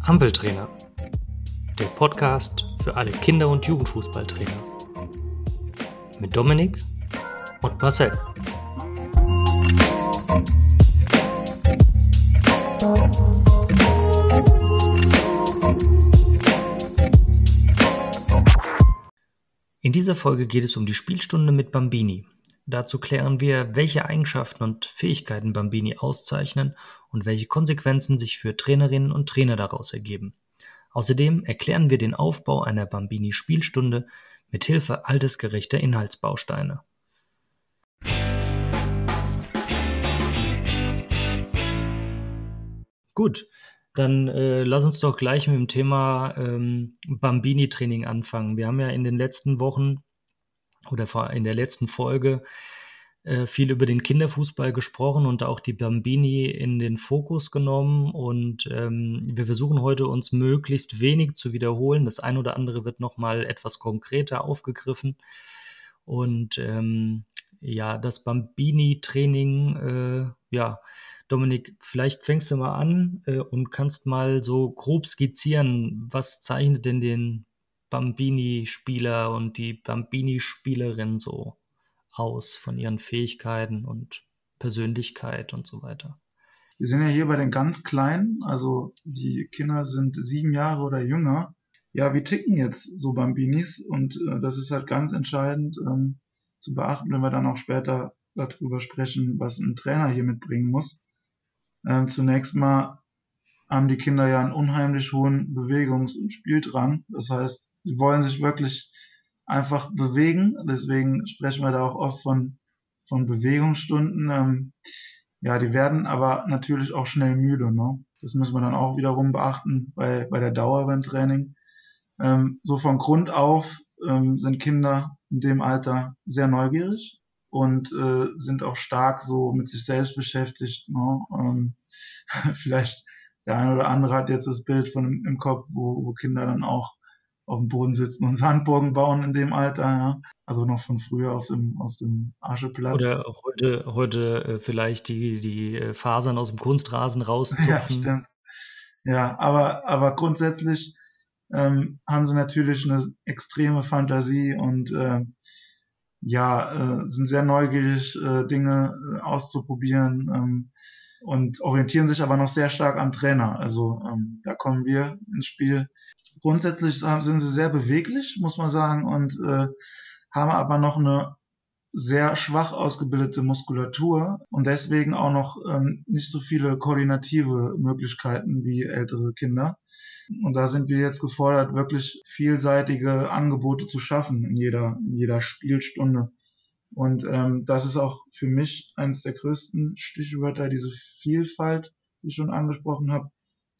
Ampeltrainer, der Podcast für alle Kinder- und Jugendfußballtrainer. Mit Dominik und Marcel. In dieser Folge geht es um die Spielstunde mit Bambini. Dazu klären wir, welche Eigenschaften und Fähigkeiten Bambini auszeichnen und welche Konsequenzen sich für Trainerinnen und Trainer daraus ergeben. Außerdem erklären wir den Aufbau einer Bambini-Spielstunde mit Hilfe altersgerechter Inhaltsbausteine. Gut, dann äh, lass uns doch gleich mit dem Thema ähm, Bambini-Training anfangen. Wir haben ja in den letzten Wochen oder in der letzten Folge äh, viel über den Kinderfußball gesprochen und auch die Bambini in den Fokus genommen. Und ähm, wir versuchen heute uns möglichst wenig zu wiederholen. Das ein oder andere wird nochmal etwas konkreter aufgegriffen. Und ähm, ja, das Bambini-Training, äh, ja, Dominik, vielleicht fängst du mal an äh, und kannst mal so grob skizzieren, was zeichnet denn den Bambini-Spieler und die Bambini-Spielerin so aus von ihren Fähigkeiten und Persönlichkeit und so weiter? Wir sind ja hier bei den ganz Kleinen, also die Kinder sind sieben Jahre oder jünger. Ja, wie ticken jetzt so Bambinis? Und äh, das ist halt ganz entscheidend ähm, zu beachten, wenn wir dann auch später darüber sprechen, was ein Trainer hier mitbringen muss. Ähm, zunächst mal haben die Kinder ja einen unheimlich hohen Bewegungs- und Spieldrang. Das heißt, sie wollen sich wirklich einfach bewegen. Deswegen sprechen wir da auch oft von, von Bewegungsstunden. Ähm, ja, die werden aber natürlich auch schnell müde. Ne? Das muss man dann auch wiederum beachten bei, bei der Dauer beim Training. Ähm, so von Grund auf ähm, sind Kinder in dem Alter sehr neugierig und äh, sind auch stark so mit sich selbst beschäftigt. Ne? Ähm, vielleicht der eine oder andere hat jetzt das Bild von im Kopf, wo, wo Kinder dann auch auf dem Boden sitzen und Sandburgen bauen in dem Alter, ja. Also noch von früher auf dem, auf dem Ascheplatz. Oder heute, heute äh, vielleicht die, die äh, Fasern aus dem Kunstrasen rauszupfen. Ja, stimmt. Ja, aber, aber grundsätzlich ähm, haben sie natürlich eine extreme Fantasie und äh, ja, äh, sind sehr neugierig, äh, Dinge äh, auszuprobieren ähm, und orientieren sich aber noch sehr stark am Trainer. Also ähm, da kommen wir ins Spiel grundsätzlich sind sie sehr beweglich, muss man sagen, und äh, haben aber noch eine sehr schwach ausgebildete Muskulatur und deswegen auch noch ähm, nicht so viele koordinative Möglichkeiten wie ältere Kinder. Und da sind wir jetzt gefordert, wirklich vielseitige Angebote zu schaffen in jeder, in jeder Spielstunde. Und ähm, das ist auch für mich eines der größten Stichwörter, diese Vielfalt, die ich schon angesprochen habe,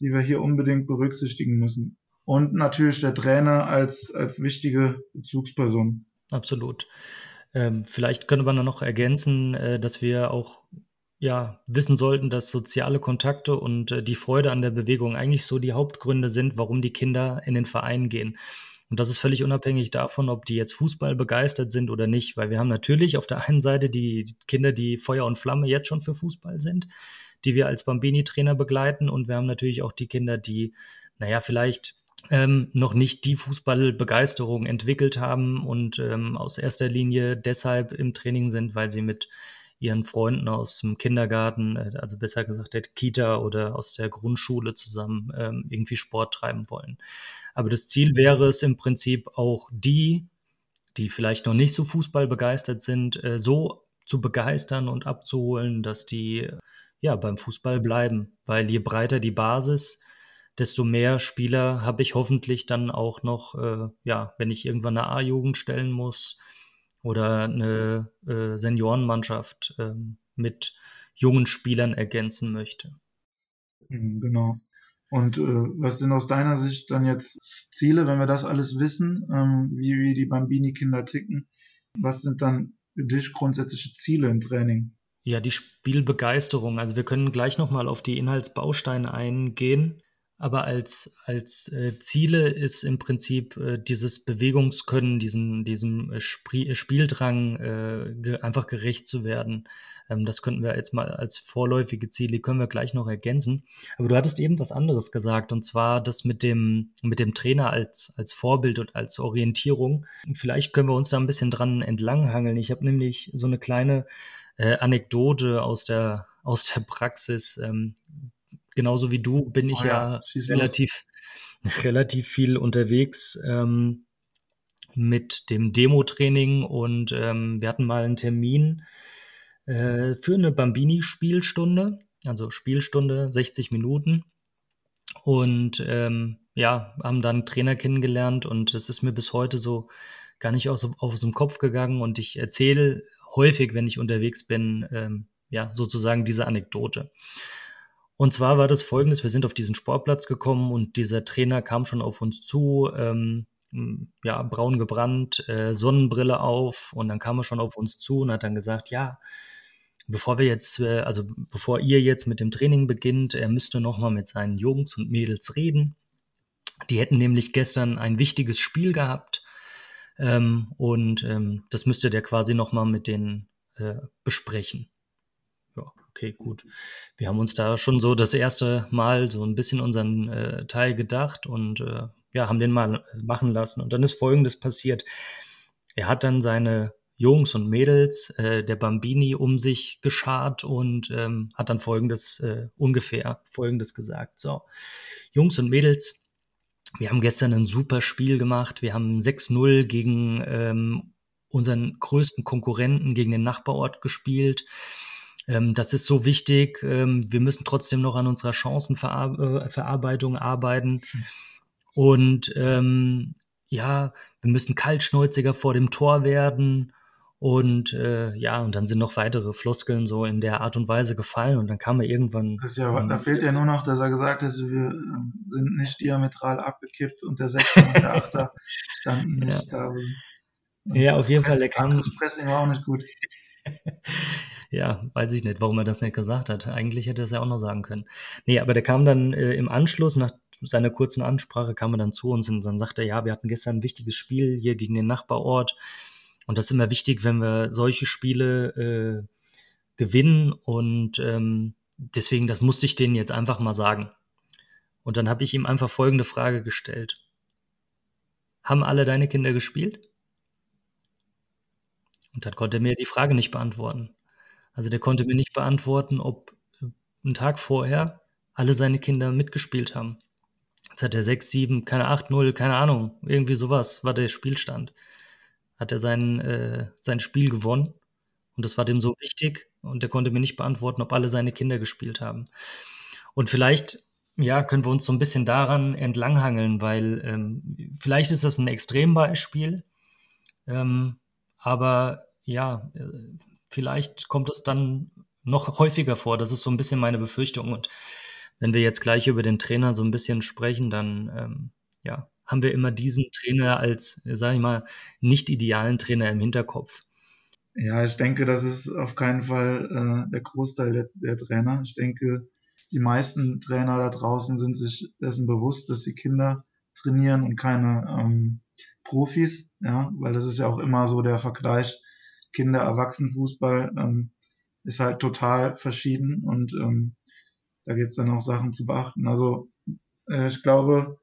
die wir hier unbedingt berücksichtigen müssen und natürlich der Trainer als, als wichtige Bezugsperson. Absolut. Ähm, vielleicht könnte man noch ergänzen, äh, dass wir auch ja, wissen sollten, dass soziale Kontakte und äh, die Freude an der Bewegung eigentlich so die Hauptgründe sind, warum die Kinder in den Verein gehen. Und das ist völlig unabhängig davon, ob die jetzt Fußball begeistert sind oder nicht, weil wir haben natürlich auf der einen Seite die Kinder, die Feuer und Flamme jetzt schon für Fußball sind, die wir als Bambini-Trainer begleiten und wir haben natürlich auch die Kinder, die, naja, vielleicht ähm, noch nicht die Fußballbegeisterung entwickelt haben und ähm, aus erster Linie deshalb im Training sind, weil sie mit ihren Freunden aus dem Kindergarten, äh, also besser gesagt der Kita oder aus der Grundschule zusammen ähm, irgendwie Sport treiben wollen. Aber das Ziel wäre es im Prinzip auch die, die vielleicht noch nicht so fußballbegeistert sind, äh, so zu begeistern und abzuholen, dass die ja beim Fußball bleiben, weil je breiter die Basis, desto mehr Spieler habe ich hoffentlich dann auch noch, äh, ja, wenn ich irgendwann eine A-Jugend stellen muss oder eine äh, Seniorenmannschaft äh, mit jungen Spielern ergänzen möchte. Mhm, genau. Und äh, was sind aus deiner Sicht dann jetzt Ziele, wenn wir das alles wissen, ähm, wie, wie die Bambini-Kinder ticken? Was sind dann für dich grundsätzliche Ziele im Training? Ja, die Spielbegeisterung. Also wir können gleich nochmal auf die Inhaltsbausteine eingehen. Aber als, als äh, Ziele ist im Prinzip äh, dieses Bewegungskönnen, diesen, diesem äh, Sprie Spieldrang äh, ge einfach gerecht zu werden. Ähm, das könnten wir jetzt mal als vorläufige Ziele, können wir gleich noch ergänzen. Aber du hattest eben was anderes gesagt, und zwar das mit dem, mit dem Trainer als, als Vorbild und als Orientierung. Vielleicht können wir uns da ein bisschen dran entlanghangeln. Ich habe nämlich so eine kleine äh, Anekdote aus der, aus der Praxis. Ähm, genauso wie du bin ich oh ja, ja relativ, relativ viel unterwegs ähm, mit dem Demo-Training und ähm, wir hatten mal einen Termin äh, für eine Bambini-Spielstunde, also Spielstunde 60 Minuten. Und ähm, ja, haben dann Trainer kennengelernt und das ist mir bis heute so gar nicht aus, aus dem Kopf gegangen. Und ich erzähle häufig, wenn ich unterwegs bin, ähm, ja, sozusagen diese Anekdote. Und zwar war das folgendes, wir sind auf diesen Sportplatz gekommen und dieser Trainer kam schon auf uns zu, ähm, ja, braun gebrannt, äh, Sonnenbrille auf und dann kam er schon auf uns zu und hat dann gesagt, ja, bevor wir jetzt, äh, also bevor ihr jetzt mit dem Training beginnt, er müsste nochmal mit seinen Jungs und Mädels reden. Die hätten nämlich gestern ein wichtiges Spiel gehabt ähm, und ähm, das müsste der quasi nochmal mit denen äh, besprechen okay, gut. Wir haben uns da schon so das erste Mal so ein bisschen unseren äh, Teil gedacht und äh, ja, haben den mal machen lassen. Und dann ist Folgendes passiert. Er hat dann seine Jungs und Mädels äh, der Bambini um sich geschart und ähm, hat dann Folgendes äh, ungefähr Folgendes gesagt. So, Jungs und Mädels, wir haben gestern ein super Spiel gemacht. Wir haben 6-0 gegen ähm, unseren größten Konkurrenten, gegen den Nachbarort gespielt. Ähm, das ist so wichtig. Ähm, wir müssen trotzdem noch an unserer Chancenverarbeitung arbeiten. Hm. Und ähm, ja, wir müssen kaltschnäuziger vor dem Tor werden. Und äh, ja, und dann sind noch weitere Floskeln so in der Art und Weise gefallen und dann kam er irgendwann. Das ja, da fehlt ja nur noch, dass er gesagt hätte, wir äh, sind nicht diametral abgekippt und der Sechster und der Achter standen nicht ja. da. Ja, auf jeden Fall, der kam. Das Pressing war auch nicht gut. Ja, weiß ich nicht, warum er das nicht gesagt hat. Eigentlich hätte er es ja auch noch sagen können. Nee, aber der kam dann äh, im Anschluss, nach seiner kurzen Ansprache, kam er dann zu uns und dann sagte er, ja, wir hatten gestern ein wichtiges Spiel hier gegen den Nachbarort. Und das ist immer wichtig, wenn wir solche Spiele äh, gewinnen. Und ähm, deswegen, das musste ich denen jetzt einfach mal sagen. Und dann habe ich ihm einfach folgende Frage gestellt. Haben alle deine Kinder gespielt? Und dann konnte er mir die Frage nicht beantworten. Also der konnte mir nicht beantworten, ob äh, einen Tag vorher alle seine Kinder mitgespielt haben. Jetzt hat er 6, 7, keine 8, 0, keine Ahnung, irgendwie sowas war der Spielstand. Hat er sein, äh, sein Spiel gewonnen und das war dem so wichtig und der konnte mir nicht beantworten, ob alle seine Kinder gespielt haben. Und vielleicht, ja, können wir uns so ein bisschen daran entlanghangeln, weil ähm, vielleicht ist das ein Extrembeispiel, ähm, aber ja, äh, vielleicht kommt es dann noch häufiger vor. Das ist so ein bisschen meine Befürchtung. Und wenn wir jetzt gleich über den Trainer so ein bisschen sprechen, dann ähm, ja, haben wir immer diesen Trainer als, sage ich mal, nicht idealen Trainer im Hinterkopf. Ja, ich denke, das ist auf keinen Fall äh, der Großteil der, der Trainer. Ich denke, die meisten Trainer da draußen sind sich dessen bewusst, dass sie Kinder trainieren und keine ähm, Profis, ja, weil das ist ja auch immer so der Vergleich Kinder-Erwachsenen-Fußball ähm, ist halt total verschieden und ähm, da geht es dann auch Sachen zu beachten. Also äh, ich glaube,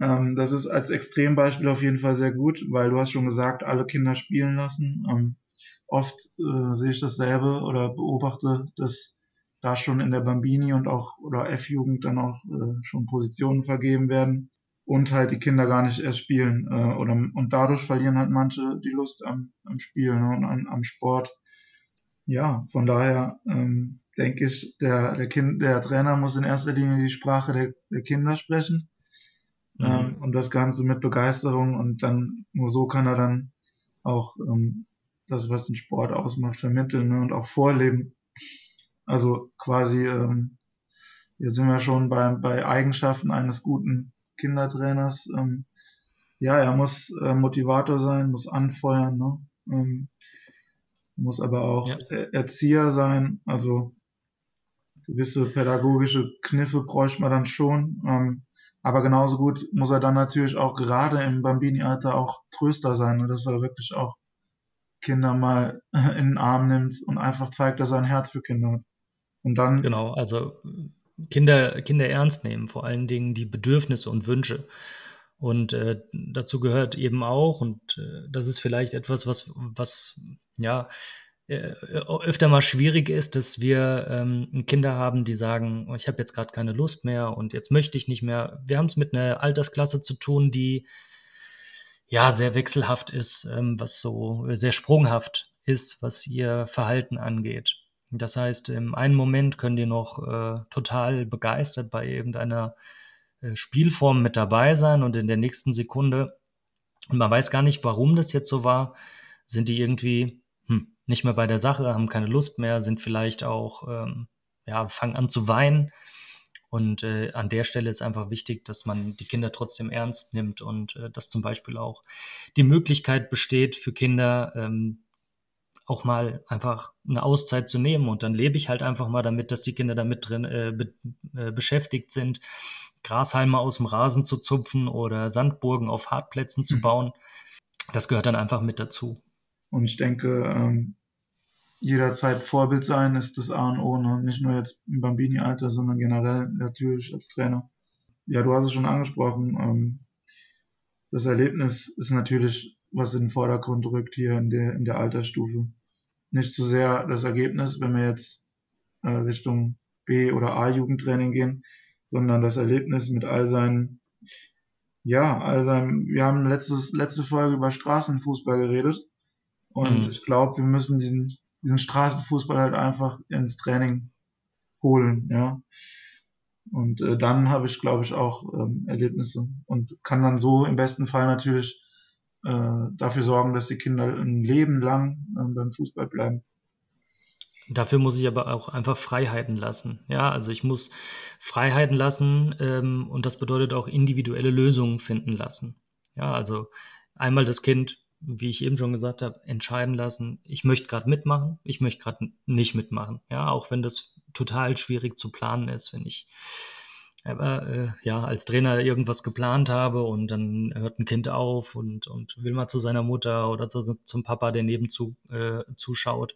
ähm, das ist als Extrembeispiel auf jeden Fall sehr gut, weil du hast schon gesagt, alle Kinder spielen lassen. Ähm, oft äh, sehe ich dasselbe oder beobachte, dass da schon in der Bambini und auch oder F-Jugend dann auch äh, schon Positionen vergeben werden und halt die Kinder gar nicht erst spielen. Äh, oder, und dadurch verlieren halt manche die Lust am, am Spiel ne, und an, am Sport. Ja, von daher ähm, denke ich, der, der, kind, der Trainer muss in erster Linie die Sprache der, der Kinder sprechen. Mhm. Ähm, und das Ganze mit Begeisterung und dann nur so kann er dann auch ähm, das, was den Sport ausmacht, vermitteln ne, und auch vorleben. Also quasi, ähm, jetzt sind wir schon bei, bei Eigenschaften eines guten Kindertrainers. Ähm, ja, er muss äh, Motivator sein, muss anfeuern, ne? ähm, muss aber auch ja. Erzieher sein. Also gewisse pädagogische Kniffe bräuchte man dann schon. Ähm, aber genauso gut muss er dann natürlich auch gerade im Bambini-Alter auch Tröster sein, ne? dass er wirklich auch Kinder mal in den Arm nimmt und einfach zeigt, dass er ein Herz für Kinder hat. Und dann. Genau, also Kinder, Kinder ernst nehmen, vor allen Dingen die Bedürfnisse und Wünsche. Und äh, dazu gehört eben auch, und äh, das ist vielleicht etwas, was, was ja äh, öfter mal schwierig ist, dass wir ähm, Kinder haben, die sagen, oh, ich habe jetzt gerade keine Lust mehr und jetzt möchte ich nicht mehr. Wir haben es mit einer Altersklasse zu tun, die ja sehr wechselhaft ist, ähm, was so sehr sprunghaft ist, was ihr Verhalten angeht. Das heißt, im einen Moment können die noch äh, total begeistert bei irgendeiner äh, Spielform mit dabei sein und in der nächsten Sekunde, und man weiß gar nicht, warum das jetzt so war, sind die irgendwie hm, nicht mehr bei der Sache, haben keine Lust mehr, sind vielleicht auch, ähm, ja, fangen an zu weinen. Und äh, an der Stelle ist einfach wichtig, dass man die Kinder trotzdem ernst nimmt und äh, dass zum Beispiel auch die Möglichkeit besteht für Kinder, ähm, auch mal einfach eine Auszeit zu nehmen. Und dann lebe ich halt einfach mal damit, dass die Kinder damit drin äh, be äh, beschäftigt sind, Grashalme aus dem Rasen zu zupfen oder Sandburgen auf Hartplätzen zu mhm. bauen. Das gehört dann einfach mit dazu. Und ich denke, ähm, jederzeit Vorbild sein ist das A und O, ne? nicht nur jetzt im Bambini-Alter, sondern generell natürlich als Trainer. Ja, du hast es schon angesprochen. Ähm, das Erlebnis ist natürlich, was in den Vordergrund rückt hier in der, in der Altersstufe. Nicht so sehr das Ergebnis, wenn wir jetzt äh, Richtung B- oder A-Jugendtraining gehen, sondern das Erlebnis mit all seinen, ja, all seinem, wir haben letztes, letzte Folge über Straßenfußball geredet und mhm. ich glaube, wir müssen diesen, diesen Straßenfußball halt einfach ins Training holen, ja. Und äh, dann habe ich, glaube ich, auch ähm, Erlebnisse und kann dann so im besten Fall natürlich äh, dafür sorgen, dass die Kinder ein Leben lang beim Fußball bleiben. Dafür muss ich aber auch einfach Freiheiten lassen. Ja, also ich muss Freiheiten lassen ähm, und das bedeutet auch individuelle Lösungen finden lassen. Ja, also einmal das Kind, wie ich eben schon gesagt habe, entscheiden lassen, ich möchte gerade mitmachen, ich möchte gerade nicht mitmachen. Ja, auch wenn das total schwierig zu planen ist, wenn ich äh, ja, als Trainer irgendwas geplant habe und dann hört ein Kind auf und, und will mal zu seiner Mutter oder zu, zum Papa, der nebenzu äh, zuschaut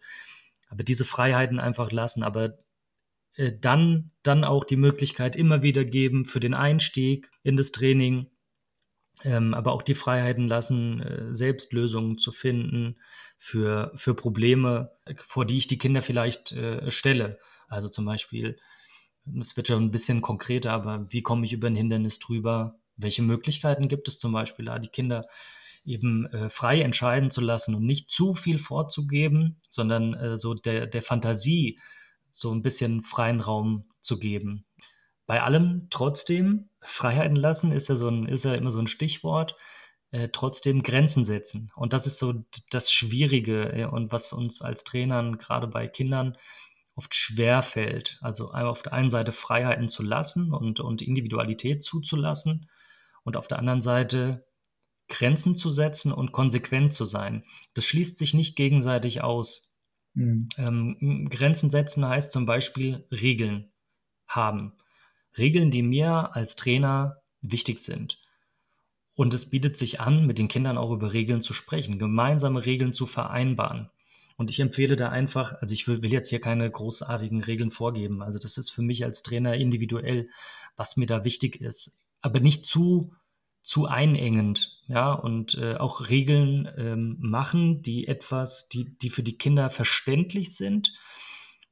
aber diese Freiheiten einfach lassen, aber äh, dann, dann auch die Möglichkeit immer wieder geben für den Einstieg in das Training, ähm, aber auch die Freiheiten lassen, äh, selbst Lösungen zu finden für, für Probleme, vor die ich die Kinder vielleicht äh, stelle. Also zum Beispiel, es wird schon ein bisschen konkreter, aber wie komme ich über ein Hindernis drüber? Welche Möglichkeiten gibt es zum Beispiel, da die Kinder eben äh, frei entscheiden zu lassen und nicht zu viel vorzugeben, sondern äh, so der, der Fantasie so ein bisschen freien Raum zu geben. Bei allem trotzdem Freiheiten lassen ist ja so ein, ist ja immer so ein Stichwort. Äh, trotzdem Grenzen setzen. Und das ist so das Schwierige äh, und was uns als Trainern gerade bei Kindern oft schwer fällt. Also auf der einen Seite Freiheiten zu lassen und, und Individualität zuzulassen und auf der anderen Seite Grenzen zu setzen und konsequent zu sein. Das schließt sich nicht gegenseitig aus. Mhm. Ähm, Grenzen setzen heißt zum Beispiel Regeln haben. Regeln, die mir als Trainer wichtig sind. Und es bietet sich an, mit den Kindern auch über Regeln zu sprechen, gemeinsame Regeln zu vereinbaren. Und ich empfehle da einfach, also ich will, jetzt hier keine großartigen Regeln vorgeben. Also das ist für mich als Trainer individuell, was mir da wichtig ist. Aber nicht zu zu einengend, ja, und äh, auch Regeln ähm, machen, die etwas, die, die für die Kinder verständlich sind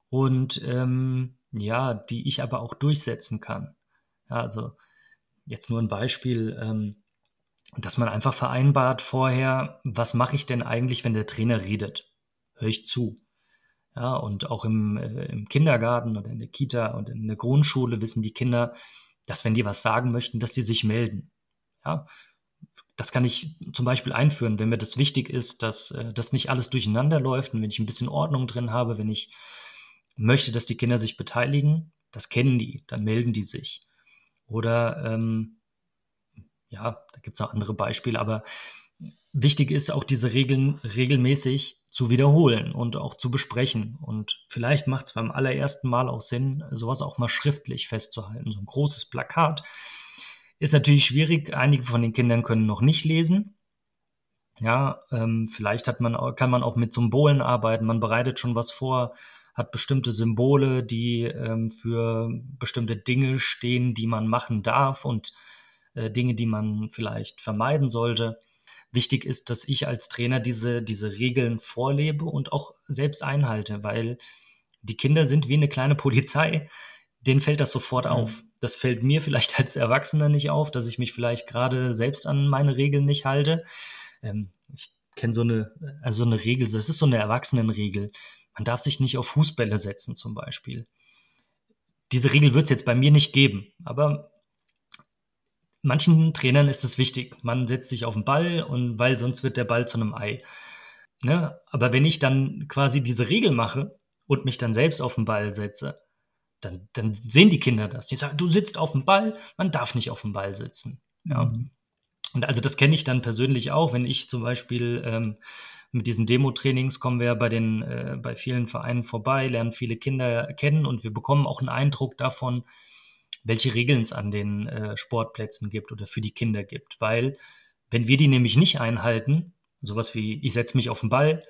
und ähm, ja, die ich aber auch durchsetzen kann. Ja, also jetzt nur ein Beispiel, ähm, dass man einfach vereinbart vorher, was mache ich denn eigentlich, wenn der Trainer redet? Hör ich zu. Ja, und auch im, äh, im Kindergarten oder in der Kita und in der Grundschule wissen die Kinder, dass wenn die was sagen möchten, dass die sich melden. Ja, das kann ich zum Beispiel einführen, wenn mir das wichtig ist, dass äh, das nicht alles durcheinander läuft und wenn ich ein bisschen Ordnung drin habe, wenn ich möchte, dass die Kinder sich beteiligen, das kennen die, dann melden die sich. Oder ähm, ja, da gibt es noch andere Beispiele, aber wichtig ist auch diese Regeln regelmäßig zu wiederholen und auch zu besprechen. Und vielleicht macht es beim allerersten Mal auch Sinn, sowas auch mal schriftlich festzuhalten. So ein großes Plakat ist natürlich schwierig. Einige von den Kindern können noch nicht lesen. Ja, ähm, vielleicht hat man, kann man auch mit Symbolen arbeiten. Man bereitet schon was vor, hat bestimmte Symbole, die ähm, für bestimmte Dinge stehen, die man machen darf und äh, Dinge, die man vielleicht vermeiden sollte. Wichtig ist, dass ich als Trainer diese, diese Regeln vorlebe und auch selbst einhalte, weil die Kinder sind wie eine kleine Polizei. Denen fällt das sofort mhm. auf. Das fällt mir vielleicht als Erwachsener nicht auf, dass ich mich vielleicht gerade selbst an meine Regeln nicht halte. Ähm, ich kenne so eine, also so eine Regel, das ist so eine Erwachsenenregel. Man darf sich nicht auf Fußbälle setzen zum Beispiel. Diese Regel wird es jetzt bei mir nicht geben, aber manchen Trainern ist es wichtig. Man setzt sich auf den Ball und weil sonst wird der Ball zu einem Ei. Ne? Aber wenn ich dann quasi diese Regel mache und mich dann selbst auf den Ball setze, dann, dann sehen die Kinder das. Die sagen, du sitzt auf dem Ball, man darf nicht auf dem Ball sitzen. Ja. Mhm. Und also das kenne ich dann persönlich auch, wenn ich zum Beispiel ähm, mit diesen Demo-Trainings kommen wir bei den äh, bei vielen Vereinen vorbei, lernen viele Kinder kennen und wir bekommen auch einen Eindruck davon, welche Regeln es an den äh, Sportplätzen gibt oder für die Kinder gibt. Weil, wenn wir die nämlich nicht einhalten, sowas wie ich setze mich auf den Ball,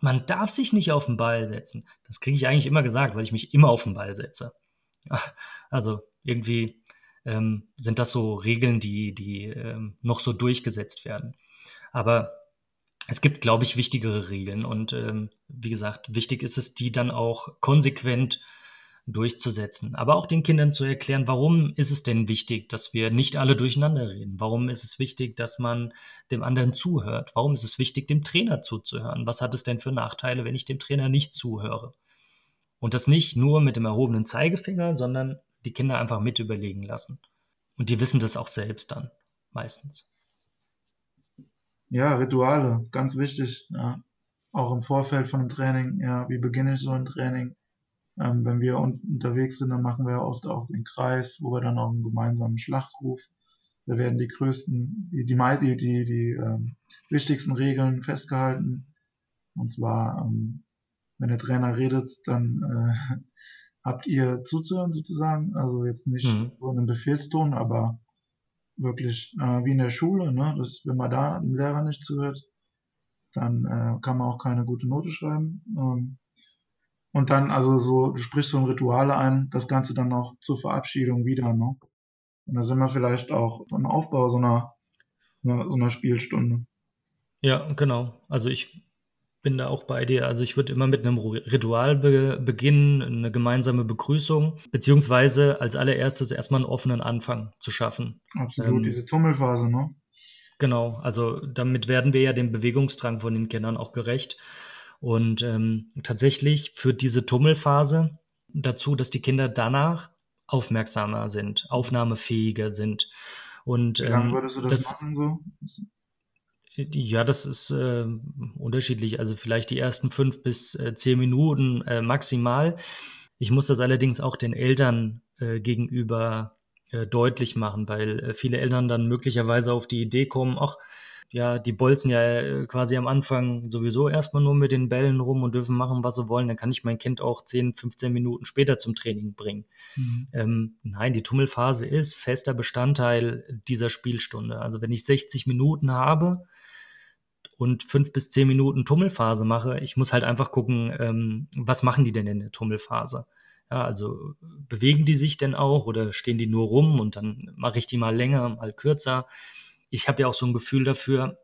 man darf sich nicht auf den Ball setzen. Das kriege ich eigentlich immer gesagt, weil ich mich immer auf den Ball setze. Also irgendwie ähm, sind das so Regeln, die, die ähm, noch so durchgesetzt werden. Aber es gibt, glaube ich, wichtigere Regeln. Und ähm, wie gesagt, wichtig ist es, die dann auch konsequent durchzusetzen. Aber auch den Kindern zu erklären, warum ist es denn wichtig, dass wir nicht alle durcheinander reden? Warum ist es wichtig, dass man dem anderen zuhört? Warum ist es wichtig, dem Trainer zuzuhören? Was hat es denn für Nachteile, wenn ich dem Trainer nicht zuhöre? Und das nicht nur mit dem erhobenen Zeigefinger, sondern die Kinder einfach mit überlegen lassen. Und die wissen das auch selbst dann, meistens. Ja, Rituale, ganz wichtig. Ja. Auch im Vorfeld von einem Training. Ja, wie beginne ich so ein Training? Ähm, wenn wir un unterwegs sind, dann machen wir oft auch den Kreis, wo wir dann auch einen gemeinsamen Schlachtruf. Da werden die größten, die, die, die, die, die ähm, wichtigsten Regeln festgehalten. Und zwar, ähm, wenn der Trainer redet, dann äh, habt ihr zuzuhören sozusagen. Also jetzt nicht mhm. so in einem Befehlston, aber wirklich äh, wie in der Schule, ne? dass wenn man da dem Lehrer nicht zuhört, dann äh, kann man auch keine gute Note schreiben. Ähm, und dann, also so, du sprichst so ein Rituale ein, das Ganze dann auch zur Verabschiedung wieder, ne? Und da sind wir vielleicht auch beim Aufbau so einer, einer, so einer Spielstunde. Ja, genau. Also ich bin da auch bei dir. Also ich würde immer mit einem Ritual be beginnen, eine gemeinsame Begrüßung, beziehungsweise als allererstes erstmal einen offenen Anfang zu schaffen. Absolut, ähm, diese Tummelphase, ne? Genau, also damit werden wir ja dem Bewegungsdrang von den Kindern auch gerecht. Und ähm, tatsächlich führt diese Tummelphase dazu, dass die Kinder danach aufmerksamer sind, aufnahmefähiger sind. Und, Wie lange ähm, würdest du das, das machen so? Ja, das ist äh, unterschiedlich. Also vielleicht die ersten fünf bis äh, zehn Minuten äh, maximal. Ich muss das allerdings auch den Eltern äh, gegenüber äh, deutlich machen, weil äh, viele Eltern dann möglicherweise auf die Idee kommen, ach, ja, die bolzen ja äh, quasi am Anfang sowieso erstmal nur mit den Bällen rum und dürfen machen, was sie wollen. Dann kann ich mein Kind auch 10, 15 Minuten später zum Training bringen. Mhm. Ähm, nein, die Tummelphase ist fester Bestandteil dieser Spielstunde. Also wenn ich 60 Minuten habe und fünf bis zehn Minuten Tummelphase mache, ich muss halt einfach gucken, ähm, was machen die denn in der Tummelphase? Ja, also bewegen die sich denn auch oder stehen die nur rum und dann mache ich die mal länger, mal kürzer ich habe ja auch so ein Gefühl dafür,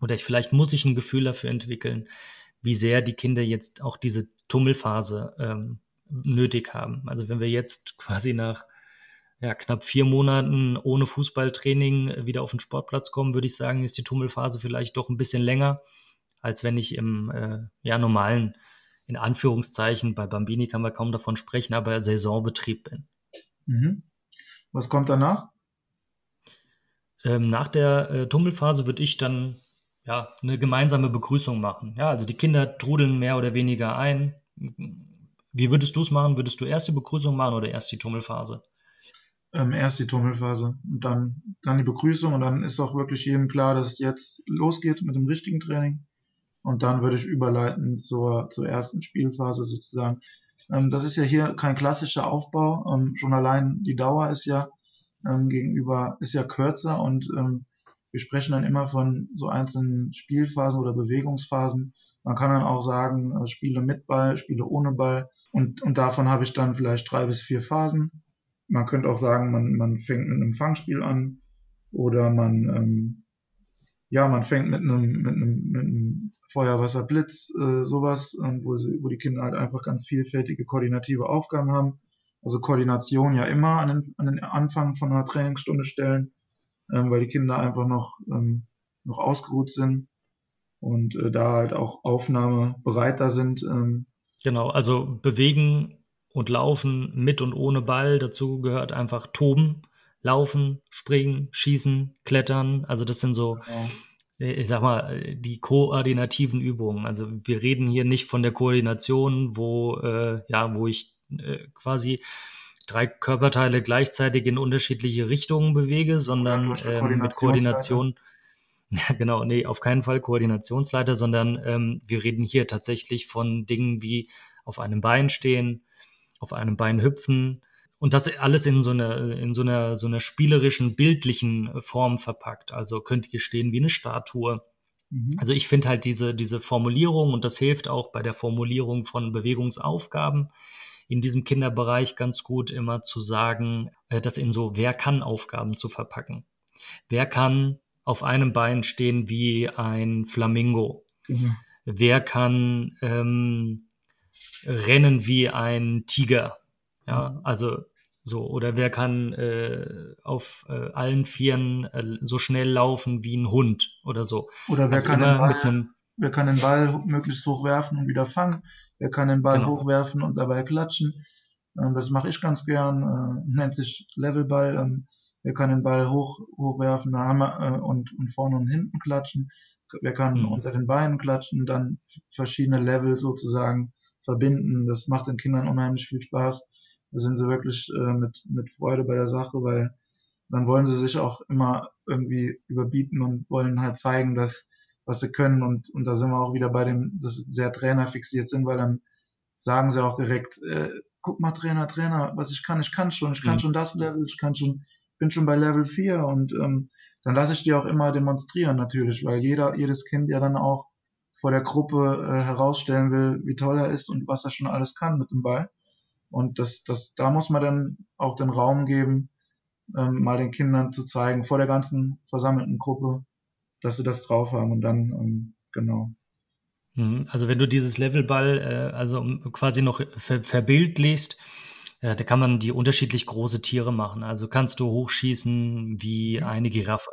oder ich, vielleicht muss ich ein Gefühl dafür entwickeln, wie sehr die Kinder jetzt auch diese Tummelphase ähm, nötig haben. Also wenn wir jetzt quasi nach ja, knapp vier Monaten ohne Fußballtraining wieder auf den Sportplatz kommen, würde ich sagen, ist die Tummelphase vielleicht doch ein bisschen länger, als wenn ich im äh, ja, normalen, in Anführungszeichen, bei Bambini kann man kaum davon sprechen, aber Saisonbetrieb bin. Mhm. Was kommt danach? Ähm, nach der äh, Tummelphase würde ich dann ja eine gemeinsame Begrüßung machen. Ja, also die Kinder trudeln mehr oder weniger ein. Wie würdest du es machen? Würdest du erst die Begrüßung machen oder erst die Tummelphase? Ähm, erst die Tummelphase und dann, dann die Begrüßung und dann ist auch wirklich jedem klar, dass es jetzt losgeht mit dem richtigen Training. Und dann würde ich überleiten zur, zur ersten Spielphase sozusagen. Ähm, das ist ja hier kein klassischer Aufbau. Ähm, schon allein die Dauer ist ja ähm, gegenüber, ist ja kürzer und ähm, wir sprechen dann immer von so einzelnen Spielphasen oder Bewegungsphasen. Man kann dann auch sagen, äh, Spiele mit Ball, Spiele ohne Ball. Und, und davon habe ich dann vielleicht drei bis vier Phasen. Man könnte auch sagen, man, man fängt mit einem Fangspiel an oder man, ähm, ja, man fängt mit einem, mit einem, mit einem Feuer, Wasser, Blitz, äh, sowas, äh, wo, sie, wo die Kinder halt einfach ganz vielfältige koordinative Aufgaben haben. Also Koordination ja immer an den, an den Anfang von einer Trainingsstunde stellen, ähm, weil die Kinder einfach noch, ähm, noch ausgeruht sind und äh, da halt auch aufnahmebereiter sind. Ähm. Genau, also bewegen und laufen mit und ohne Ball. Dazu gehört einfach toben, laufen, springen, schießen, klettern. Also das sind so genau. Äh, ich sag mal, die koordinativen Übungen. Also wir reden hier nicht von der Koordination, wo, äh, ja, wo ich äh, quasi drei Körperteile gleichzeitig in unterschiedliche Richtungen bewege, sondern äh, mit Koordination. Ja, genau, nee, auf keinen Fall Koordinationsleiter, sondern ähm, wir reden hier tatsächlich von Dingen wie auf einem Bein stehen, auf einem Bein hüpfen, und das alles in so einer, in so einer, so einer spielerischen, bildlichen Form verpackt. Also könnt ihr stehen wie eine Statue. Mhm. Also ich finde halt diese, diese Formulierung und das hilft auch bei der Formulierung von Bewegungsaufgaben in diesem Kinderbereich ganz gut immer zu sagen, äh, das in so Wer kann Aufgaben zu verpacken. Wer kann auf einem Bein stehen wie ein Flamingo? Mhm. Wer kann ähm, rennen wie ein Tiger? Ja, also so, oder wer kann äh, auf äh, allen Vieren äh, so schnell laufen wie ein Hund oder so. Oder wer, also kann, den Ball, einem, wer kann den Ball möglichst hoch werfen und wieder fangen, wer kann den Ball genau. hochwerfen und dabei klatschen. Ähm, das mache ich ganz gern, äh, nennt sich Levelball. Ähm, wer kann den Ball hoch, hochwerfen Hammer, äh, und, und vorne und hinten klatschen. Wer kann mhm. unter den Beinen klatschen, dann verschiedene Level sozusagen verbinden. Das macht den Kindern unheimlich viel Spaß da sind sie wirklich äh, mit, mit Freude bei der Sache, weil dann wollen sie sich auch immer irgendwie überbieten und wollen halt zeigen, dass was sie können und, und da sind wir auch wieder bei dem, dass sie sehr Trainer fixiert sind, weil dann sagen sie auch direkt, äh, guck mal Trainer, Trainer, was ich kann, ich kann schon, ich kann mhm. schon das Level, ich kann schon, bin schon bei Level 4 und ähm, dann lasse ich die auch immer demonstrieren natürlich, weil jeder, jedes Kind ja dann auch vor der Gruppe äh, herausstellen will, wie toll er ist und was er schon alles kann mit dem Ball. Und das, das, da muss man dann auch den Raum geben, ähm, mal den Kindern zu zeigen, vor der ganzen versammelten Gruppe, dass sie das drauf haben und dann, ähm, genau. Mhm. Also wenn du dieses Levelball, äh, also quasi noch ver verbildlichst, äh, da kann man die unterschiedlich große Tiere machen. Also kannst du hochschießen wie mhm. eine Giraffe,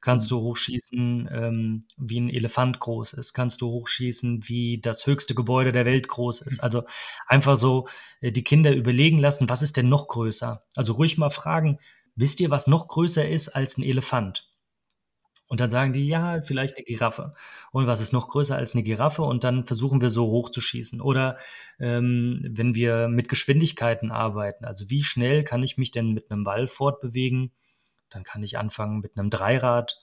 kannst du hochschießen ähm, wie ein Elefant groß ist, kannst du hochschießen wie das höchste Gebäude der Welt groß ist. Mhm. Also einfach so äh, die Kinder überlegen lassen, was ist denn noch größer? Also ruhig mal fragen, wisst ihr, was noch größer ist als ein Elefant? Und dann sagen die, ja, vielleicht eine Giraffe. Und was ist noch größer als eine Giraffe? Und dann versuchen wir so hoch zu schießen. Oder ähm, wenn wir mit Geschwindigkeiten arbeiten, also wie schnell kann ich mich denn mit einem Ball fortbewegen? Dann kann ich anfangen mit einem Dreirad.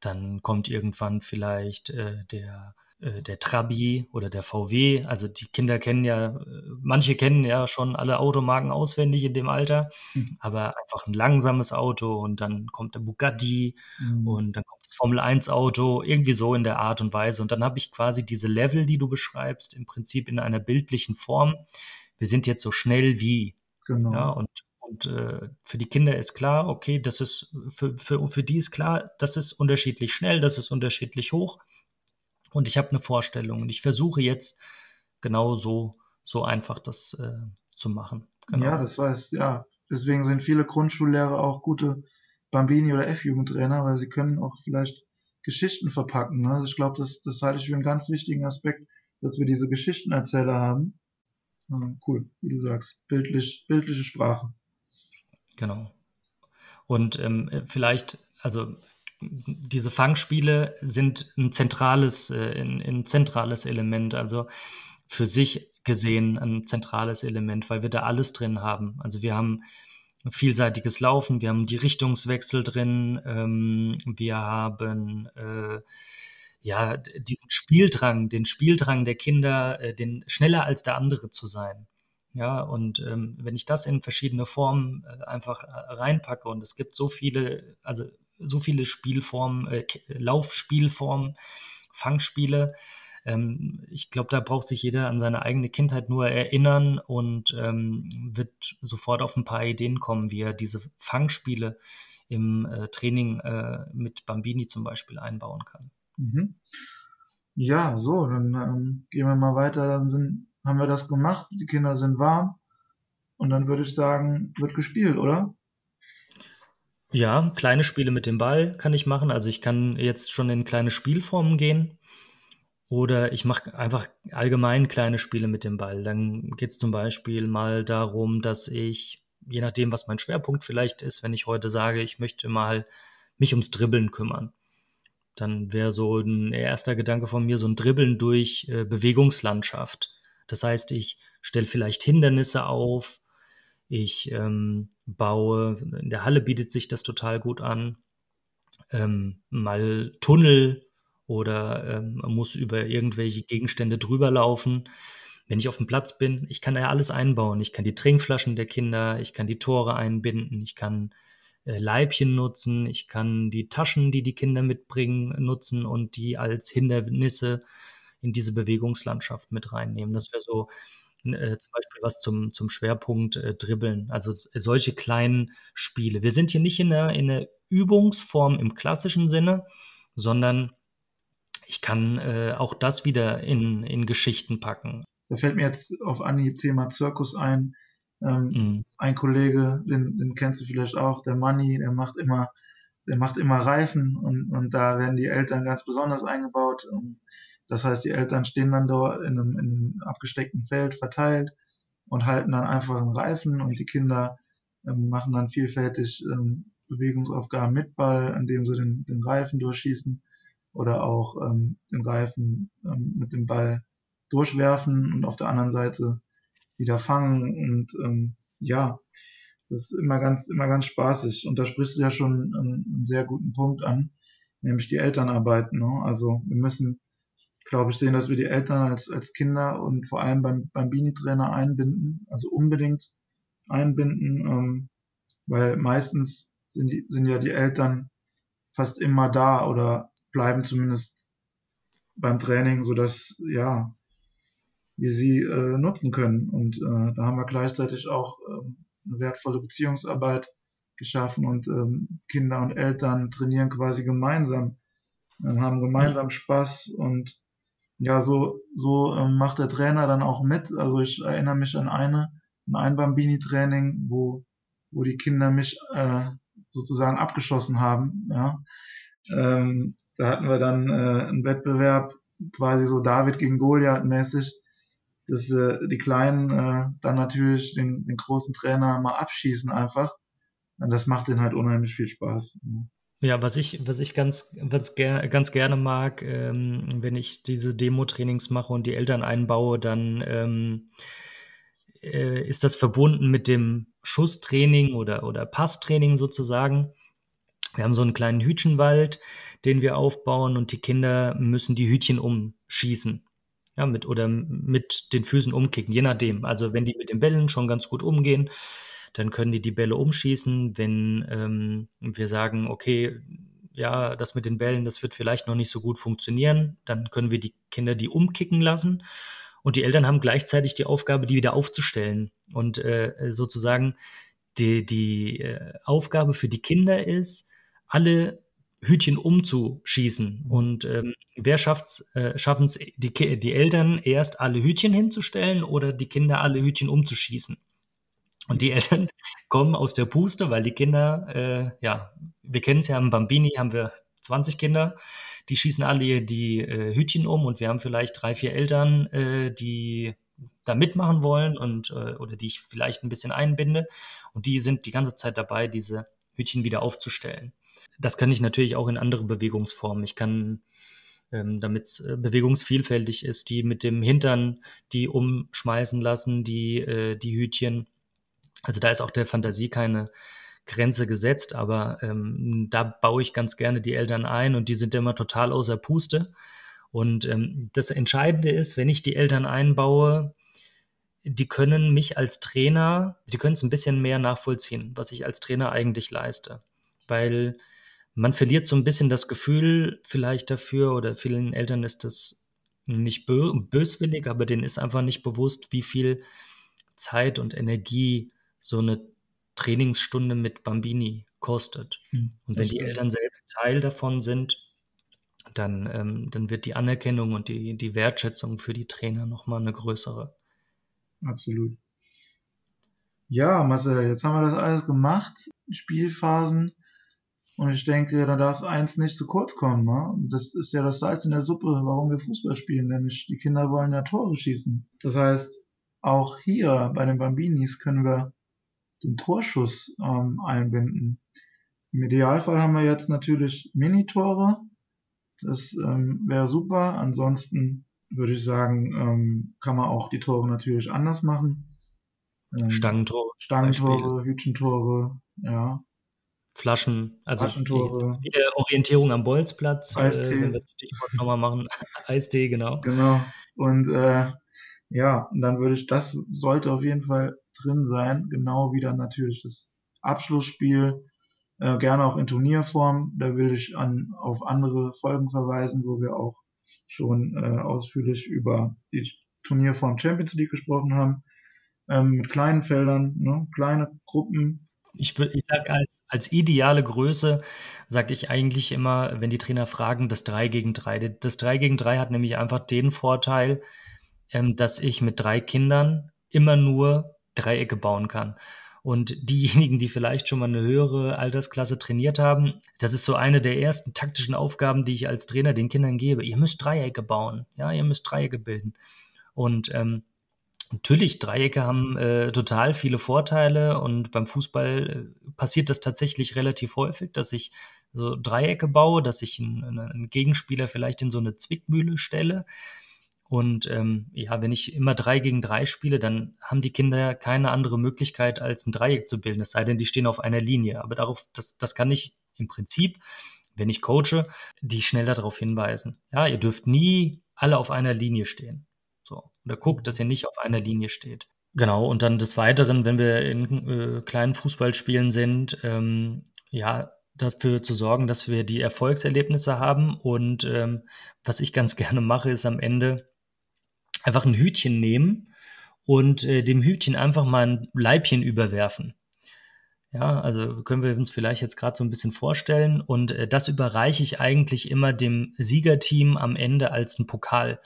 Dann kommt irgendwann vielleicht äh, der der Trabi oder der VW. Also die Kinder kennen ja, äh, manche kennen ja schon alle Automarken auswendig in dem Alter, mhm. aber einfach ein langsames Auto und dann kommt der Bugatti mhm. und dann kommt das Formel 1 Auto, irgendwie so in der Art und Weise. Und dann habe ich quasi diese Level, die du beschreibst, im Prinzip in einer bildlichen Form. Wir sind jetzt so schnell wie. Genau. Ja, und und äh, für die Kinder ist klar, okay, das ist für, für, für die ist klar, das ist unterschiedlich schnell, das ist unterschiedlich hoch und ich habe eine Vorstellung und ich versuche jetzt genau so, so einfach das äh, zu machen. Genau. Ja, das weiß, ja. Deswegen sind viele Grundschullehrer auch gute Bambini- oder F-Jugendtrainer, weil sie können auch vielleicht Geschichten verpacken. Ne? Also ich glaube, das, das halte ich für einen ganz wichtigen Aspekt, dass wir diese Geschichtenerzähler haben. cool, wie du sagst, bildlich, bildliche Sprache. Genau. Und ähm, vielleicht, also diese Fangspiele sind ein zentrales, äh, ein, ein zentrales Element, also für sich gesehen ein zentrales Element, weil wir da alles drin haben. Also wir haben vielseitiges Laufen, wir haben die Richtungswechsel drin, ähm, wir haben äh, ja, diesen Spieldrang, den Spieldrang der Kinder, äh, den schneller als der andere zu sein. Ja, und ähm, wenn ich das in verschiedene Formen äh, einfach äh, reinpacke und es gibt so viele, also so viele Spielformen, äh, Laufspielformen, Fangspiele, ähm, ich glaube, da braucht sich jeder an seine eigene Kindheit nur erinnern und ähm, wird sofort auf ein paar Ideen kommen, wie er diese Fangspiele im äh, Training äh, mit Bambini zum Beispiel einbauen kann. Mhm. Ja, so, dann ähm, gehen wir mal weiter. Dann sind, haben wir das gemacht, die Kinder sind warm und dann würde ich sagen, wird gespielt, oder? Ja, kleine Spiele mit dem Ball kann ich machen. Also ich kann jetzt schon in kleine Spielformen gehen. Oder ich mache einfach allgemein kleine Spiele mit dem Ball. Dann geht es zum Beispiel mal darum, dass ich, je nachdem, was mein Schwerpunkt vielleicht ist, wenn ich heute sage, ich möchte mal mich ums Dribbeln kümmern, dann wäre so ein erster Gedanke von mir so ein Dribbeln durch äh, Bewegungslandschaft. Das heißt, ich stelle vielleicht Hindernisse auf, ich ähm, baue, in der Halle bietet sich das total gut an, ähm, mal Tunnel oder ähm, muss über irgendwelche Gegenstände drüber laufen. Wenn ich auf dem Platz bin, ich kann ja alles einbauen. Ich kann die Trinkflaschen der Kinder, ich kann die Tore einbinden, ich kann äh, Leibchen nutzen, ich kann die Taschen, die die Kinder mitbringen, nutzen und die als Hindernisse in diese Bewegungslandschaft mit reinnehmen. Das wäre so äh, zum Beispiel was zum, zum Schwerpunkt äh, Dribbeln, also solche kleinen Spiele. Wir sind hier nicht in einer, in einer Übungsform im klassischen Sinne, sondern ich kann äh, auch das wieder in, in Geschichten packen. Da fällt mir jetzt auf Anhieb Thema Zirkus ein. Ähm, mhm. Ein Kollege, den, den kennst du vielleicht auch, der Manni, der macht immer, der macht immer Reifen und, und da werden die Eltern ganz besonders eingebaut. Das heißt, die Eltern stehen dann dort in einem, in einem abgesteckten Feld verteilt und halten dann einfach einen Reifen und die Kinder ähm, machen dann vielfältig ähm, Bewegungsaufgaben mit Ball, indem sie den, den Reifen durchschießen oder auch ähm, den Reifen ähm, mit dem Ball durchwerfen und auf der anderen Seite wieder fangen und ähm, ja, das ist immer ganz, immer ganz spaßig. Und da sprichst du ja schon einen, einen sehr guten Punkt an, nämlich die Elternarbeit. Ne? Also wir müssen, glaube ich, sehen, dass wir die Eltern als, als Kinder und vor allem beim, beim Bini-Trainer einbinden, also unbedingt einbinden, ähm, weil meistens sind, die, sind ja die Eltern fast immer da oder bleiben zumindest beim Training, so dass ja wir sie äh, nutzen können. Und äh, da haben wir gleichzeitig auch ähm, eine wertvolle Beziehungsarbeit geschaffen und ähm, Kinder und Eltern trainieren quasi gemeinsam, äh, haben gemeinsam Spaß und ja, so, so ähm, macht der Trainer dann auch mit. Also ich erinnere mich an eine, ein Bambini-Training, wo, wo die Kinder mich äh, sozusagen abgeschossen haben, ja. Ähm, da hatten wir dann äh, einen Wettbewerb, quasi so David gegen Goliath mäßig, dass äh, die Kleinen äh, dann natürlich den, den großen Trainer mal abschießen einfach. Und das macht denen halt unheimlich viel Spaß. Ja, was ich, was ich ganz, was ger ganz gerne mag, ähm, wenn ich diese Demo-Trainings mache und die Eltern einbaue, dann ähm, äh, ist das verbunden mit dem Schusstraining oder, oder Passtraining sozusagen. Wir haben so einen kleinen Hütchenwald, den wir aufbauen und die Kinder müssen die Hütchen umschießen. Ja, mit oder mit den Füßen umkicken, je nachdem. Also wenn die mit den Bällen schon ganz gut umgehen, dann können die die Bälle umschießen. Wenn ähm, wir sagen, okay, ja, das mit den Bällen, das wird vielleicht noch nicht so gut funktionieren, dann können wir die Kinder die umkicken lassen. Und die Eltern haben gleichzeitig die Aufgabe, die wieder aufzustellen. Und äh, sozusagen die, die äh, Aufgabe für die Kinder ist, alle Hütchen umzuschießen. Mhm. Und ähm, wer schafft's, äh, schaffen es die, die Eltern erst alle Hütchen hinzustellen oder die Kinder alle Hütchen umzuschießen? Und die Eltern kommen aus der Puste, weil die Kinder, äh, ja, wir kennen es ja im Bambini, haben wir 20 Kinder, die schießen alle die äh, Hütchen um und wir haben vielleicht drei, vier Eltern, äh, die da mitmachen wollen und äh, oder die ich vielleicht ein bisschen einbinde. Und die sind die ganze Zeit dabei, diese Hütchen wieder aufzustellen. Das kann ich natürlich auch in andere Bewegungsformen. Ich kann, ähm, damit es äh, bewegungsvielfältig ist, die mit dem Hintern, die umschmeißen lassen, die, äh, die Hütchen. Also da ist auch der Fantasie keine, Grenze gesetzt, aber ähm, da baue ich ganz gerne die Eltern ein und die sind immer total außer Puste. Und ähm, das Entscheidende ist, wenn ich die Eltern einbaue, die können mich als Trainer, die können es ein bisschen mehr nachvollziehen, was ich als Trainer eigentlich leiste. Weil man verliert so ein bisschen das Gefühl vielleicht dafür, oder vielen Eltern ist das nicht bö böswillig, aber denen ist einfach nicht bewusst, wie viel Zeit und Energie so eine Trainingsstunde mit Bambini kostet. Hm, und wenn die Eltern selbst Teil davon sind, dann, ähm, dann wird die Anerkennung und die, die Wertschätzung für die Trainer nochmal eine größere. Absolut. Ja, Marcel, jetzt haben wir das alles gemacht, Spielphasen. Und ich denke, da darf eins nicht zu kurz kommen. Ne? Das ist ja das Salz in der Suppe, warum wir Fußball spielen, nämlich die Kinder wollen ja Tore schießen. Das heißt, auch hier bei den Bambinis können wir den Torschuss ähm, einbinden. Im Idealfall haben wir jetzt natürlich Minitore. Das ähm, wäre super. Ansonsten würde ich sagen, ähm, kann man auch die Tore natürlich anders machen. Ähm, Stangentore. Stangentore, Hütchentore, ja. Flaschen, also Flaschentore. Die, die Orientierung am Bolzplatz, äh, Eistee. Äh, wenn wir das Stichwort nochmal machen. Eistee, genau. Genau. Und äh, ja, und dann würde ich, das sollte auf jeden Fall drin sein, genau wie dann natürlich das Abschlussspiel, äh, gerne auch in Turnierform. Da will ich an, auf andere Folgen verweisen, wo wir auch schon äh, ausführlich über die Turnierform Champions League gesprochen haben. Ähm, mit kleinen Feldern, ne, kleine Gruppen. Ich, ich sage als, als ideale Größe, sage ich eigentlich immer, wenn die Trainer fragen, das 3 gegen 3. Das 3 gegen 3 hat nämlich einfach den Vorteil, ähm, dass ich mit drei Kindern immer nur Dreiecke bauen kann. Und diejenigen, die vielleicht schon mal eine höhere Altersklasse trainiert haben, das ist so eine der ersten taktischen Aufgaben, die ich als Trainer den Kindern gebe. Ihr müsst Dreiecke bauen, ja, ihr müsst Dreiecke bilden. Und ähm, natürlich, Dreiecke haben äh, total viele Vorteile und beim Fußball äh, passiert das tatsächlich relativ häufig, dass ich so Dreiecke baue, dass ich einen, einen Gegenspieler vielleicht in so eine Zwickmühle stelle und ähm, ja, wenn ich immer drei gegen drei spiele, dann haben die Kinder keine andere Möglichkeit, als ein Dreieck zu bilden, es sei denn, die stehen auf einer Linie. Aber darauf, das, das kann ich im Prinzip, wenn ich coache, die schnell darauf hinweisen. Ja, ihr dürft nie alle auf einer Linie stehen. So. Oder guckt, dass ihr nicht auf einer Linie steht. Genau, und dann des Weiteren, wenn wir in äh, kleinen Fußballspielen sind, ähm, ja, dafür zu sorgen, dass wir die Erfolgserlebnisse haben. Und ähm, was ich ganz gerne mache, ist am Ende einfach ein Hütchen nehmen und äh, dem Hütchen einfach mal ein Leibchen überwerfen. Ja, also können wir uns vielleicht jetzt gerade so ein bisschen vorstellen. Und äh, das überreiche ich eigentlich immer dem Siegerteam am Ende als einen Pokal.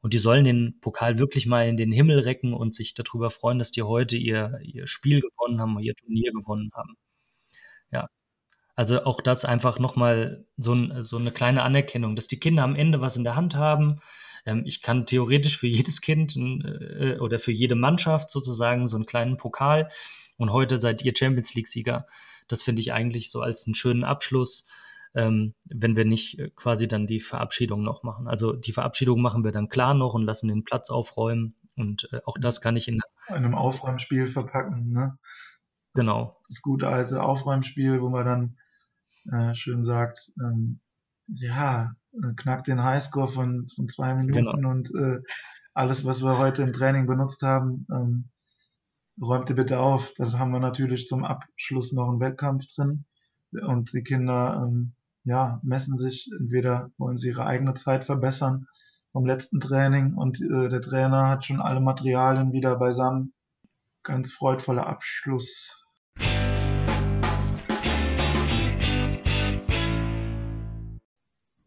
Und die sollen den Pokal wirklich mal in den Himmel recken und sich darüber freuen, dass die heute ihr, ihr Spiel gewonnen haben, ihr Turnier gewonnen haben. Ja. Also auch das einfach nochmal so, ein, so eine kleine Anerkennung, dass die Kinder am Ende was in der Hand haben, ähm, ich kann theoretisch für jedes Kind äh, oder für jede Mannschaft sozusagen so einen kleinen Pokal. Und heute seid ihr Champions League-Sieger. Das finde ich eigentlich so als einen schönen Abschluss, ähm, wenn wir nicht äh, quasi dann die Verabschiedung noch machen. Also die Verabschiedung machen wir dann klar noch und lassen den Platz aufräumen. Und äh, auch das kann ich in einem Aufräumspiel verpacken. Ne? Genau. Das gute alte Aufräumspiel, wo man dann äh, schön sagt, ähm, ja, knackt den Highscore von, von zwei Minuten genau. und äh, alles, was wir heute im Training benutzt haben, ähm, räumt ihr bitte auf. Da haben wir natürlich zum Abschluss noch einen Wettkampf drin und die Kinder ähm, ja, messen sich, entweder wollen sie ihre eigene Zeit verbessern vom letzten Training und äh, der Trainer hat schon alle Materialien wieder beisammen. Ganz freudvoller Abschluss.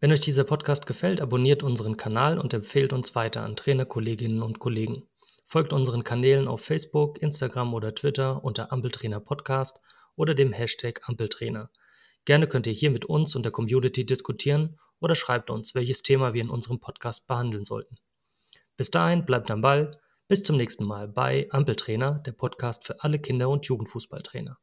Wenn euch dieser Podcast gefällt, abonniert unseren Kanal und empfehlt uns weiter an Trainerkolleginnen und Kollegen. Folgt unseren Kanälen auf Facebook, Instagram oder Twitter unter Ampeltrainer Podcast oder dem Hashtag Ampeltrainer. Gerne könnt ihr hier mit uns und der Community diskutieren oder schreibt uns, welches Thema wir in unserem Podcast behandeln sollten. Bis dahin bleibt am Ball. Bis zum nächsten Mal bei Ampeltrainer, der Podcast für alle Kinder- und Jugendfußballtrainer.